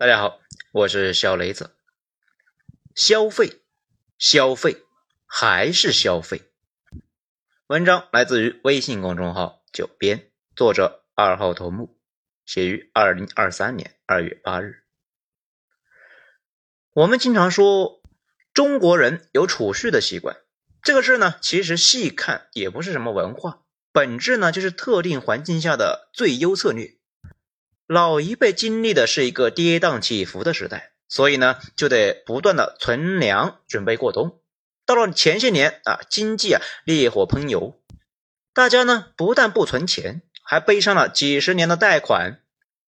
大家好，我是小雷子。消费，消费，还是消费。文章来自于微信公众号“九编”，作者二号头目，写于二零二三年二月八日。我们经常说中国人有储蓄的习惯，这个事呢，其实细看也不是什么文化，本质呢就是特定环境下的最优策略。老一辈经历的是一个跌宕起伏的时代，所以呢，就得不断的存粮准备过冬。到了前些年啊，经济啊烈火烹油，大家呢不但不存钱，还背上了几十年的贷款。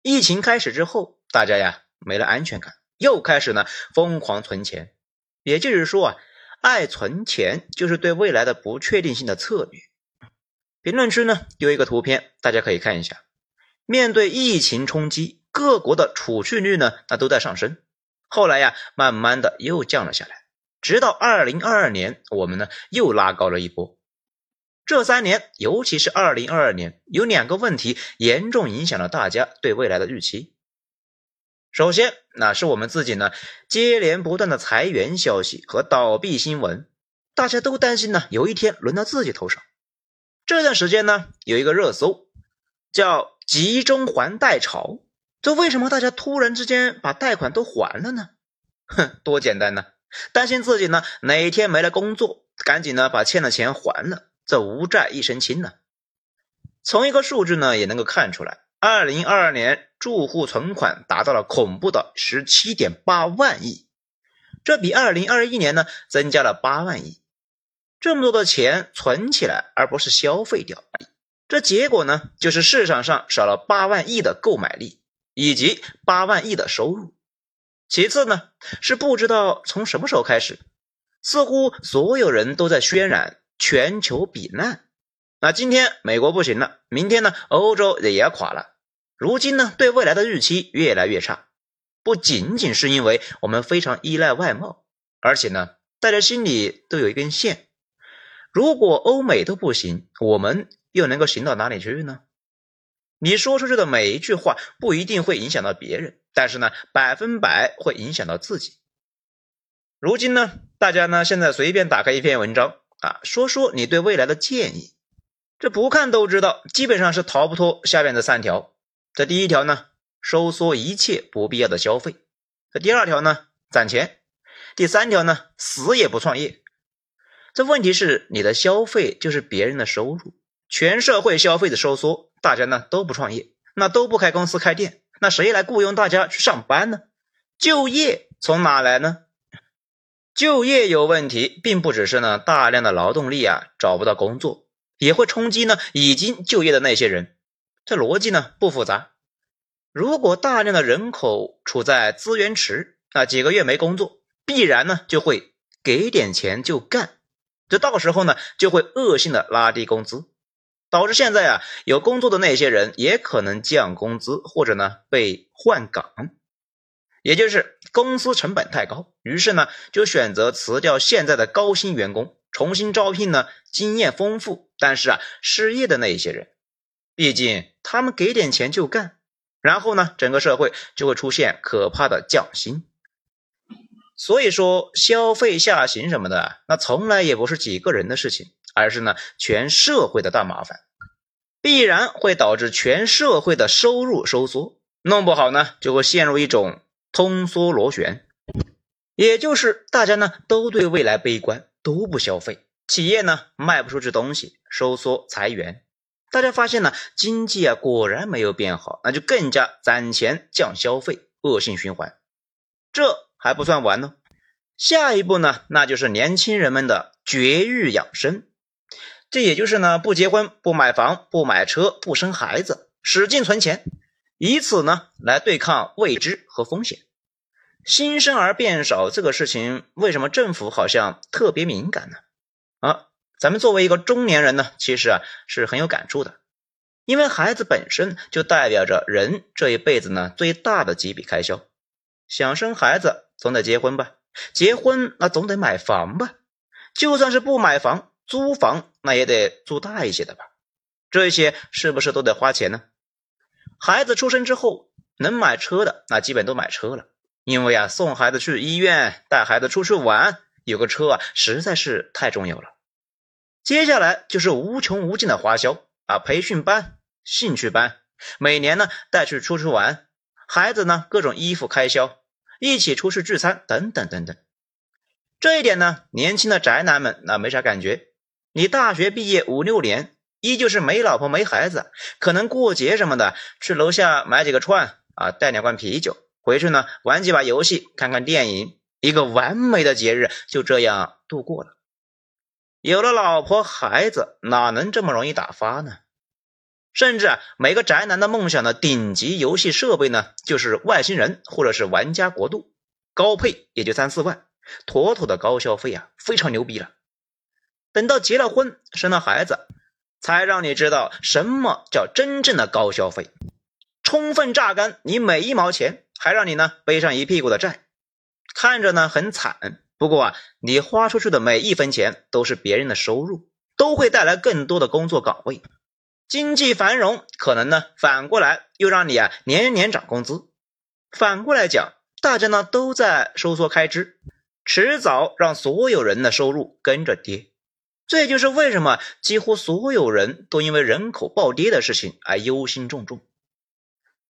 疫情开始之后，大家呀没了安全感，又开始呢疯狂存钱。也就是说啊，爱存钱就是对未来的不确定性的策略。评论区呢有一个图片，大家可以看一下。面对疫情冲击，各国的储蓄率呢，那都在上升。后来呀，慢慢的又降了下来，直到二零二二年，我们呢又拉高了一波。这三年，尤其是二零二二年，有两个问题严重影响了大家对未来的预期。首先，那是我们自己呢，接连不断的裁员消息和倒闭新闻，大家都担心呢，有一天轮到自己头上。这段时间呢，有一个热搜叫。集中还贷潮，这为什么大家突然之间把贷款都还了呢？哼，多简单呢！担心自己呢哪天没了工作，赶紧呢把欠的钱还了，这无债一身轻呢。从一个数据呢也能够看出来，二零二二年住户存款达到了恐怖的十七点八万亿，这比二零二一年呢增加了八万亿，这么多的钱存起来，而不是消费掉。这结果呢，就是市场上少了八万亿的购买力，以及八万亿的收入。其次呢，是不知道从什么时候开始，似乎所有人都在渲染全球避难。那今天美国不行了，明天呢，欧洲也要垮了。如今呢，对未来的预期越来越差，不仅仅是因为我们非常依赖外贸，而且呢，大家心里都有一根线：如果欧美都不行，我们。又能够行到哪里去呢？你说出去的每一句话不一定会影响到别人，但是呢，百分百会影响到自己。如今呢，大家呢现在随便打开一篇文章啊，说说你对未来的建议，这不看都知道，基本上是逃不脱下面这三条。这第一条呢，收缩一切不必要的消费；这第二条呢，攒钱；第三条呢，死也不创业。这问题是你的消费就是别人的收入。全社会消费的收缩，大家呢都不创业，那都不开公司开店，那谁来雇佣大家去上班呢？就业从哪来呢？就业有问题，并不只是呢大量的劳动力啊找不到工作，也会冲击呢已经就业的那些人。这逻辑呢不复杂。如果大量的人口处在资源池，啊几个月没工作，必然呢就会给点钱就干，这到时候呢就会恶性的拉低工资。导致现在啊，有工作的那些人也可能降工资，或者呢被换岗，也就是公司成本太高，于是呢就选择辞掉现在的高薪员工，重新招聘呢经验丰富但是啊失业的那一些人。毕竟他们给点钱就干，然后呢整个社会就会出现可怕的降薪。所以说消费下行什么的，那从来也不是几个人的事情。而是呢，全社会的大麻烦，必然会导致全社会的收入收缩，弄不好呢，就会陷入一种通缩螺旋，也就是大家呢都对未来悲观，都不消费，企业呢卖不出去东西，收缩裁员，大家发现呢经济啊果然没有变好，那就更加攒钱降消费，恶性循环。这还不算完呢，下一步呢，那就是年轻人们的绝育养生。这也就是呢，不结婚、不买房、不买车、不生孩子，使劲存钱，以此呢来对抗未知和风险。新生儿变少这个事情，为什么政府好像特别敏感呢？啊，咱们作为一个中年人呢，其实啊是很有感触的，因为孩子本身就代表着人这一辈子呢最大的几笔开销。想生孩子，总得结婚吧？结婚那总得买房吧？就算是不买房。租房那也得租大一些的吧，这些是不是都得花钱呢？孩子出生之后，能买车的那基本都买车了，因为啊，送孩子去医院、带孩子出去玩，有个车啊，实在是太重要了。接下来就是无穷无尽的花销啊，培训班、兴趣班，每年呢带去出去玩，孩子呢各种衣服开销，一起出去聚餐等等等等。这一点呢，年轻的宅男们那没啥感觉。你大学毕业五六年，依旧是没老婆没孩子，可能过节什么的，去楼下买几个串啊，带两罐啤酒，回去呢玩几把游戏，看看电影，一个完美的节日就这样度过了。有了老婆孩子，哪能这么容易打发呢？甚至啊，每个宅男的梦想的顶级游戏设备呢，就是外星人或者是玩家国度，高配也就三四万。妥妥的高消费啊，非常牛逼了。等到结了婚、生了孩子，才让你知道什么叫真正的高消费，充分榨干你每一毛钱，还让你呢背上一屁股的债，看着呢很惨。不过啊，你花出去的每一分钱都是别人的收入，都会带来更多的工作岗位，经济繁荣可能呢反过来又让你啊年年涨工资。反过来讲，大家呢都在收缩开支。迟早让所有人的收入跟着跌，这就是为什么几乎所有人都因为人口暴跌的事情而忧心忡忡。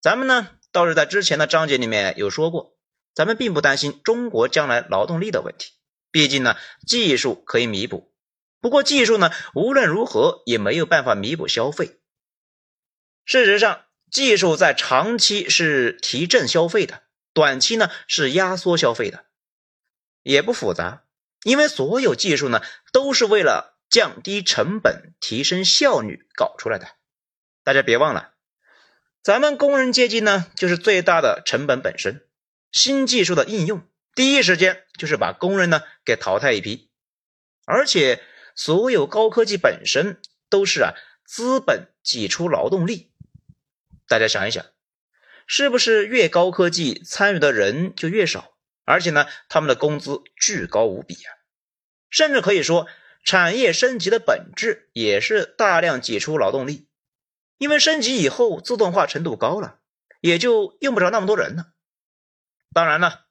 咱们呢倒是在之前的章节里面有说过，咱们并不担心中国将来劳动力的问题，毕竟呢技术可以弥补。不过技术呢无论如何也没有办法弥补消费。事实上，技术在长期是提振消费的，短期呢是压缩消费的。也不复杂，因为所有技术呢都是为了降低成本、提升效率搞出来的。大家别忘了，咱们工人阶级呢就是最大的成本本身。新技术的应用，第一时间就是把工人呢给淘汰一批。而且，所有高科技本身都是啊资本挤出劳动力。大家想一想，是不是越高科技参与的人就越少？而且呢，他们的工资巨高无比啊，甚至可以说，产业升级的本质也是大量挤出劳动力，因为升级以后自动化程度高了，也就用不着那么多人了。当然了，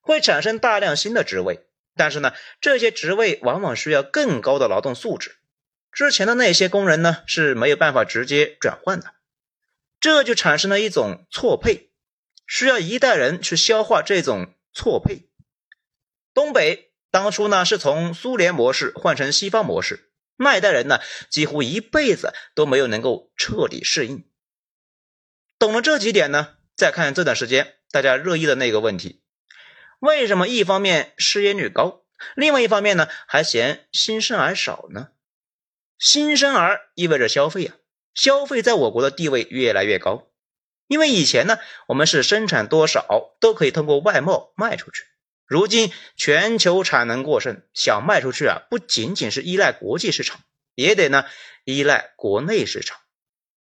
会产生大量新的职位，但是呢，这些职位往往需要更高的劳动素质，之前的那些工人呢是没有办法直接转换的，这就产生了一种错配，需要一代人去消化这种。错配，东北当初呢是从苏联模式换成西方模式，那代人呢几乎一辈子都没有能够彻底适应。懂了这几点呢，再看这段时间大家热议的那个问题：为什么一方面失业率高，另外一方面呢还嫌新生儿少呢？新生儿意味着消费啊，消费在我国的地位越来越高。因为以前呢，我们是生产多少都可以通过外贸卖出去。如今全球产能过剩，想卖出去啊，不仅仅是依赖国际市场，也得呢依赖国内市场。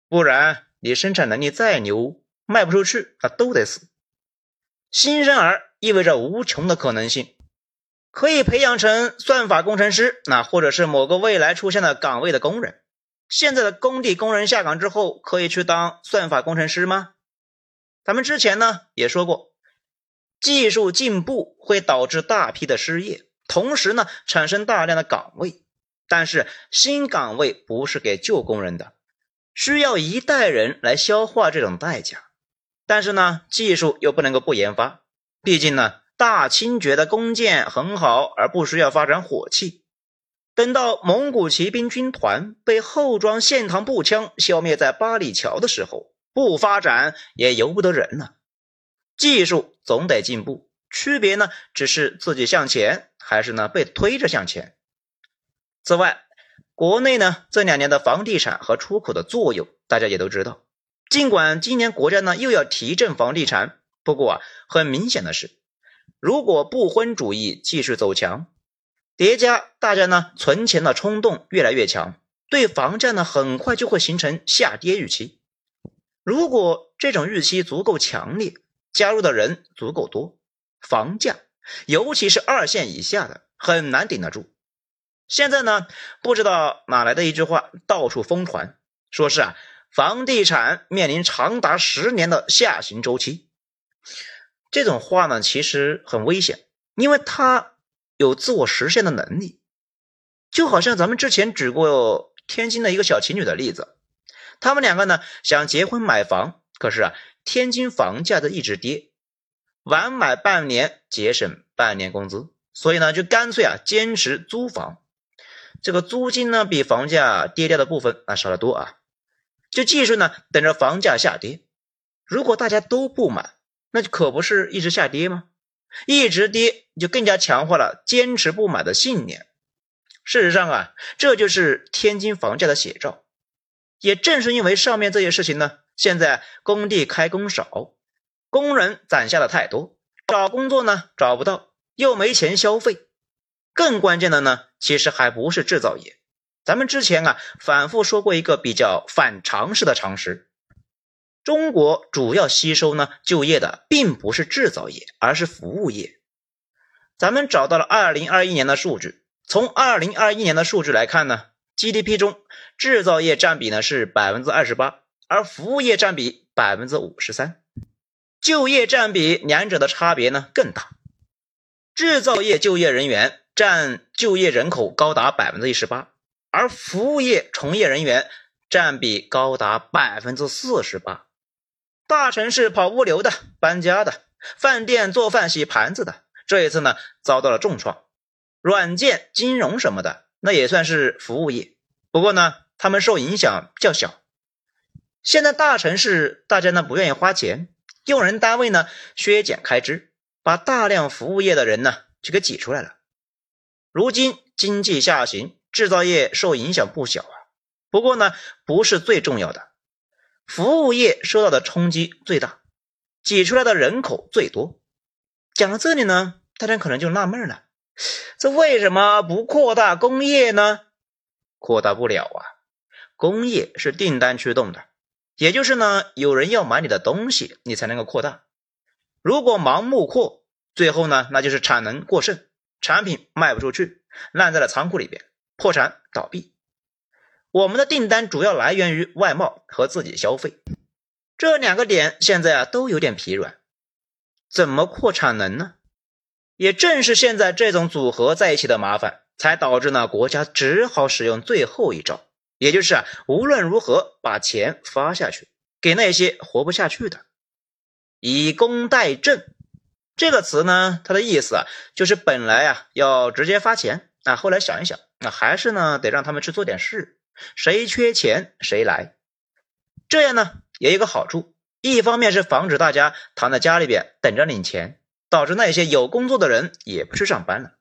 不然你生产能力再牛，卖不出去啊，都得死。新生儿意味着无穷的可能性，可以培养成算法工程师，那或者是某个未来出现的岗位的工人。现在的工地工人下岗之后，可以去当算法工程师吗？咱们之前呢也说过，技术进步会导致大批的失业，同时呢产生大量的岗位。但是新岗位不是给旧工人的，需要一代人来消化这种代价。但是呢，技术又不能够不研发，毕竟呢，大清觉得弓箭很好，而不需要发展火器。等到蒙古骑兵军团被后装线膛步枪消灭在八里桥的时候，不发展也由不得人呢。技术总得进步，区别呢只是自己向前，还是呢被推着向前。此外，国内呢这两年的房地产和出口的作用，大家也都知道。尽管今年国家呢又要提振房地产，不过啊，很明显的是，如果不婚主义继续走强。叠加大家呢存钱的冲动越来越强，对房价呢很快就会形成下跌预期。如果这种预期足够强烈，加入的人足够多，房价尤其是二线以下的很难顶得住。现在呢不知道哪来的一句话到处疯传，说是啊房地产面临长达十年的下行周期。这种话呢，其实很危险，因为它有自我实现的能力。就好像咱们之前举过天津的一个小情侣的例子，他们两个呢想结婚买房，可是啊，天津房价的一直跌，晚买半年节省半年工资，所以呢就干脆啊坚持租房。这个租金呢比房价跌掉的部分啊少得多啊，就继续呢等着房价下跌。如果大家都不买，那就可不是一直下跌吗？一直跌就更加强化了坚持不买的信念。事实上啊，这就是天津房价的写照。也正是因为上面这些事情呢，现在工地开工少，工人攒下的太多，找工作呢找不到，又没钱消费。更关键的呢，其实还不是制造业。咱们之前啊反复说过一个比较反常识的常识：中国主要吸收呢就业的并不是制造业，而是服务业。咱们找到了二零二一年的数据，从二零二一年的数据来看呢，GDP 中制造业占比呢是百分之二十八，而服务业占比百分之五十三，就业占比两者的差别呢更大。制造业就业人员。占就业人口高达百分之一十八，而服务业从业人员占比高达百分之四十八。大城市跑物流的、搬家的、饭店做饭洗盘子的，这一次呢遭到了重创。软件、金融什么的，那也算是服务业，不过呢，他们受影响较小。现在大城市大家呢不愿意花钱，用人单位呢削减开支，把大量服务业的人呢就给挤出来了。如今经济下行，制造业受影响不小啊。不过呢，不是最重要的，服务业受到的冲击最大，挤出来的人口最多。讲到这里呢，大家可能就纳闷了：这为什么不扩大工业呢？扩大不了啊，工业是订单驱动的，也就是呢，有人要买你的东西，你才能够扩大。如果盲目扩，最后呢，那就是产能过剩。产品卖不出去，烂在了仓库里边，破产倒闭。我们的订单主要来源于外贸和自己消费，这两个点现在啊都有点疲软，怎么扩产能呢？也正是现在这种组合在一起的麻烦，才导致呢国家只好使用最后一招，也就是啊无论如何把钱发下去，给那些活不下去的，以工代赈。这个词呢，它的意思啊，就是本来啊要直接发钱啊，后来想一想，那还是呢得让他们去做点事，谁缺钱谁来。这样呢也有个好处，一方面是防止大家躺在家里边等着领钱，导致那些有工作的人也不去上班了。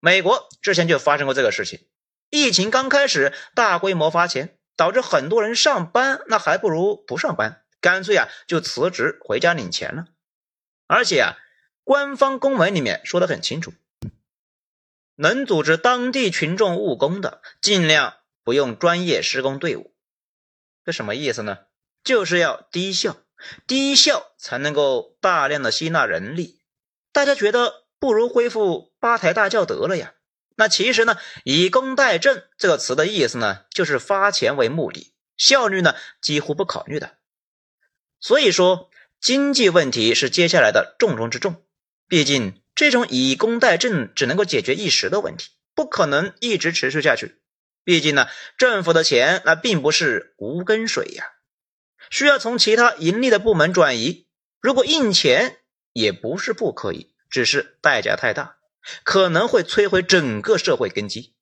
美国之前就发生过这个事情，疫情刚开始大规模发钱，导致很多人上班，那还不如不上班，干脆啊就辞职回家领钱了。而且啊，官方公文里面说的很清楚，能组织当地群众务工的，尽量不用专业施工队伍。这什么意思呢？就是要低效，低效才能够大量的吸纳人力。大家觉得不如恢复八抬大轿得了呀？那其实呢，以工代赈这个词的意思呢，就是发钱为目的，效率呢几乎不考虑的。所以说。经济问题是接下来的重中之重，毕竟这种以工代赈只能够解决一时的问题，不可能一直持续下去。毕竟呢，政府的钱那并不是无根水呀，需要从其他盈利的部门转移。如果印钱也不是不可以，只是代价太大，可能会摧毁整个社会根基。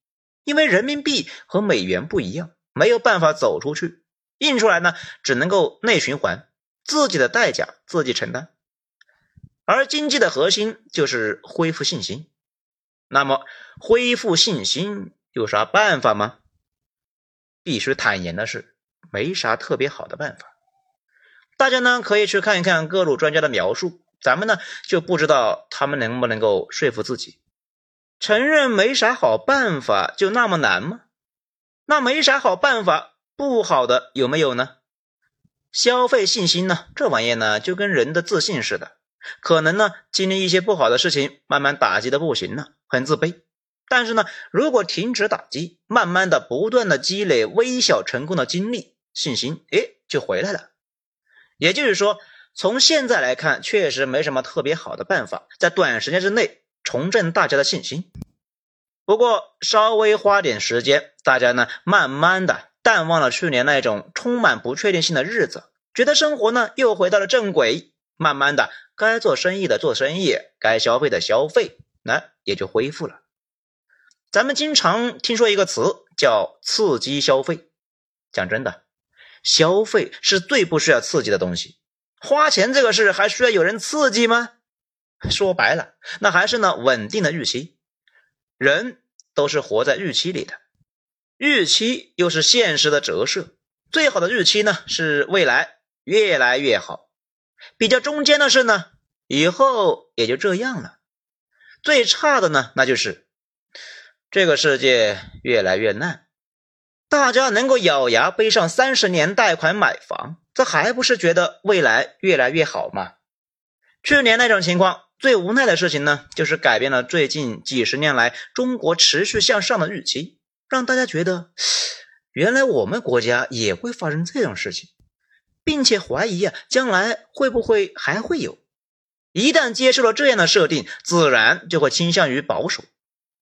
因为人民币和美元不一样，没有办法走出去，印出来呢，只能够内循环。自己的代价自己承担，而经济的核心就是恢复信心。那么，恢复信心有啥办法吗？必须坦言的是，没啥特别好的办法。大家呢可以去看一看各路专家的描述，咱们呢就不知道他们能不能够说服自己。承认没啥好办法就那么难吗？那没啥好办法，不好的有没有呢？消费信心呢？这玩意呢，就跟人的自信似的，可能呢经历一些不好的事情，慢慢打击的不行了，很自卑。但是呢，如果停止打击，慢慢的、不断的积累微小成功的经历，信心哎就回来了。也就是说，从现在来看，确实没什么特别好的办法在短时间之内重振大家的信心。不过稍微花点时间，大家呢慢慢的淡忘了去年那种充满不确定性的日子，觉得生活呢又回到了正轨。慢慢的，该做生意的做生意，该消费的消费，那也就恢复了。咱们经常听说一个词叫刺激消费。讲真的，消费是最不需要刺激的东西。花钱这个事还需要有人刺激吗？说白了，那还是那稳定的预期。人都是活在预期里的，预期又是现实的折射。最好的预期呢，是未来越来越好；比较中间的是呢，以后也就这样了；最差的呢，那就是这个世界越来越烂。大家能够咬牙背上三十年贷款买房，这还不是觉得未来越来越好吗？去年那种情况，最无奈的事情呢，就是改变了最近几十年来中国持续向上的预期，让大家觉得原来我们国家也会发生这种事情，并且怀疑啊，将来会不会还会有？一旦接受了这样的设定，自然就会倾向于保守，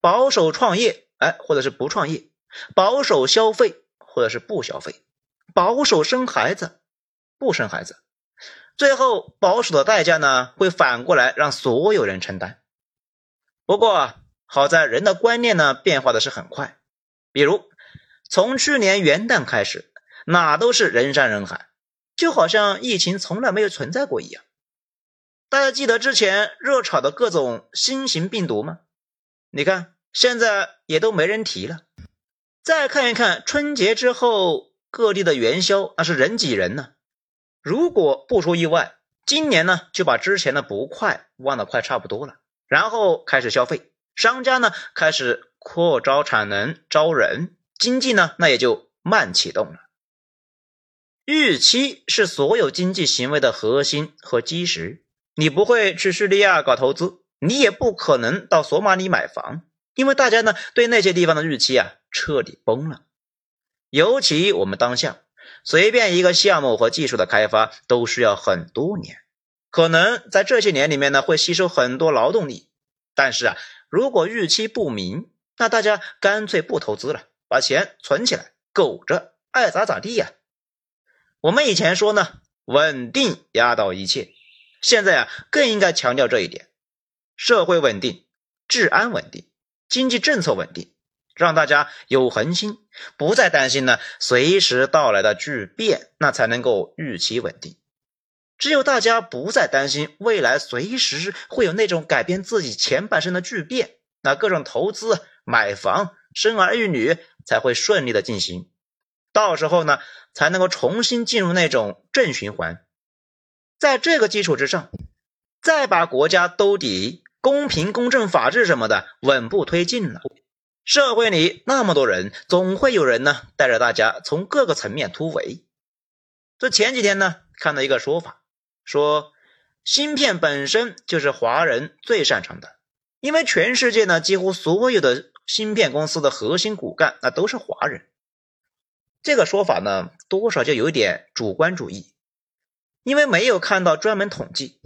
保守创业，哎，或者是不创业。保守消费，或者是不消费；保守生孩子，不生孩子。最后，保守的代价呢，会反过来让所有人承担。不过，好在人的观念呢，变化的是很快。比如，从去年元旦开始，哪都是人山人海，就好像疫情从来没有存在过一样。大家记得之前热炒的各种新型病毒吗？你看，现在也都没人提了。再看一看春节之后各地的元宵，那是人挤人呢。如果不出意外，今年呢就把之前的不快忘得快差不多了，然后开始消费，商家呢开始扩招产能、招人，经济呢那也就慢启动了。预期是所有经济行为的核心和基石。你不会去叙利亚搞投资，你也不可能到索马里买房。因为大家呢对那些地方的预期啊彻底崩了，尤其我们当下随便一个项目和技术的开发都需要很多年，可能在这些年里面呢会吸收很多劳动力，但是啊如果预期不明，那大家干脆不投资了，把钱存起来，苟着爱咋咋地呀。我们以前说呢稳定压倒一切，现在啊更应该强调这一点，社会稳定，治安稳定。经济政策稳定，让大家有恒心，不再担心呢随时到来的巨变，那才能够预期稳定。只有大家不再担心未来随时会有那种改变自己前半生的巨变，那各种投资、买房、生儿育女才会顺利的进行。到时候呢，才能够重新进入那种正循环。在这个基础之上，再把国家兜底。公平、公正、法治什么的稳步推进了，社会里那么多人，总会有人呢带着大家从各个层面突围。这前几天呢看到一个说法，说芯片本身就是华人最擅长的，因为全世界呢几乎所有的芯片公司的核心骨干那都是华人。这个说法呢多少就有点主观主义，因为没有看到专门统计。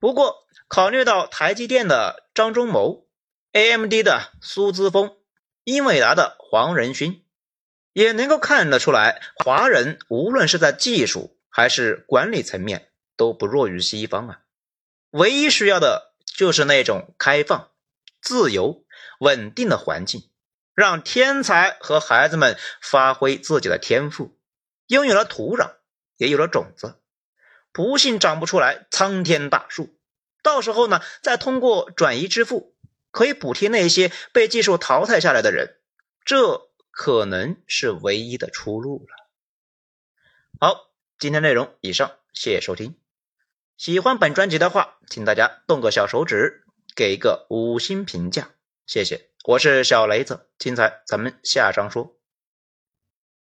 不过。考虑到台积电的张忠谋、AMD 的苏姿峰、英伟达的黄仁勋，也能够看得出来，华人无论是在技术还是管理层面都不弱于西方啊。唯一需要的就是那种开放、自由、稳定的环境，让天才和孩子们发挥自己的天赋，拥有了土壤，也有了种子，不信长不出来苍天大树。到时候呢，再通过转移支付，可以补贴那些被技术淘汰下来的人，这可能是唯一的出路了。好，今天内容以上，谢谢收听。喜欢本专辑的话，请大家动个小手指，给一个五星评价，谢谢。我是小雷子，精彩咱们下章说。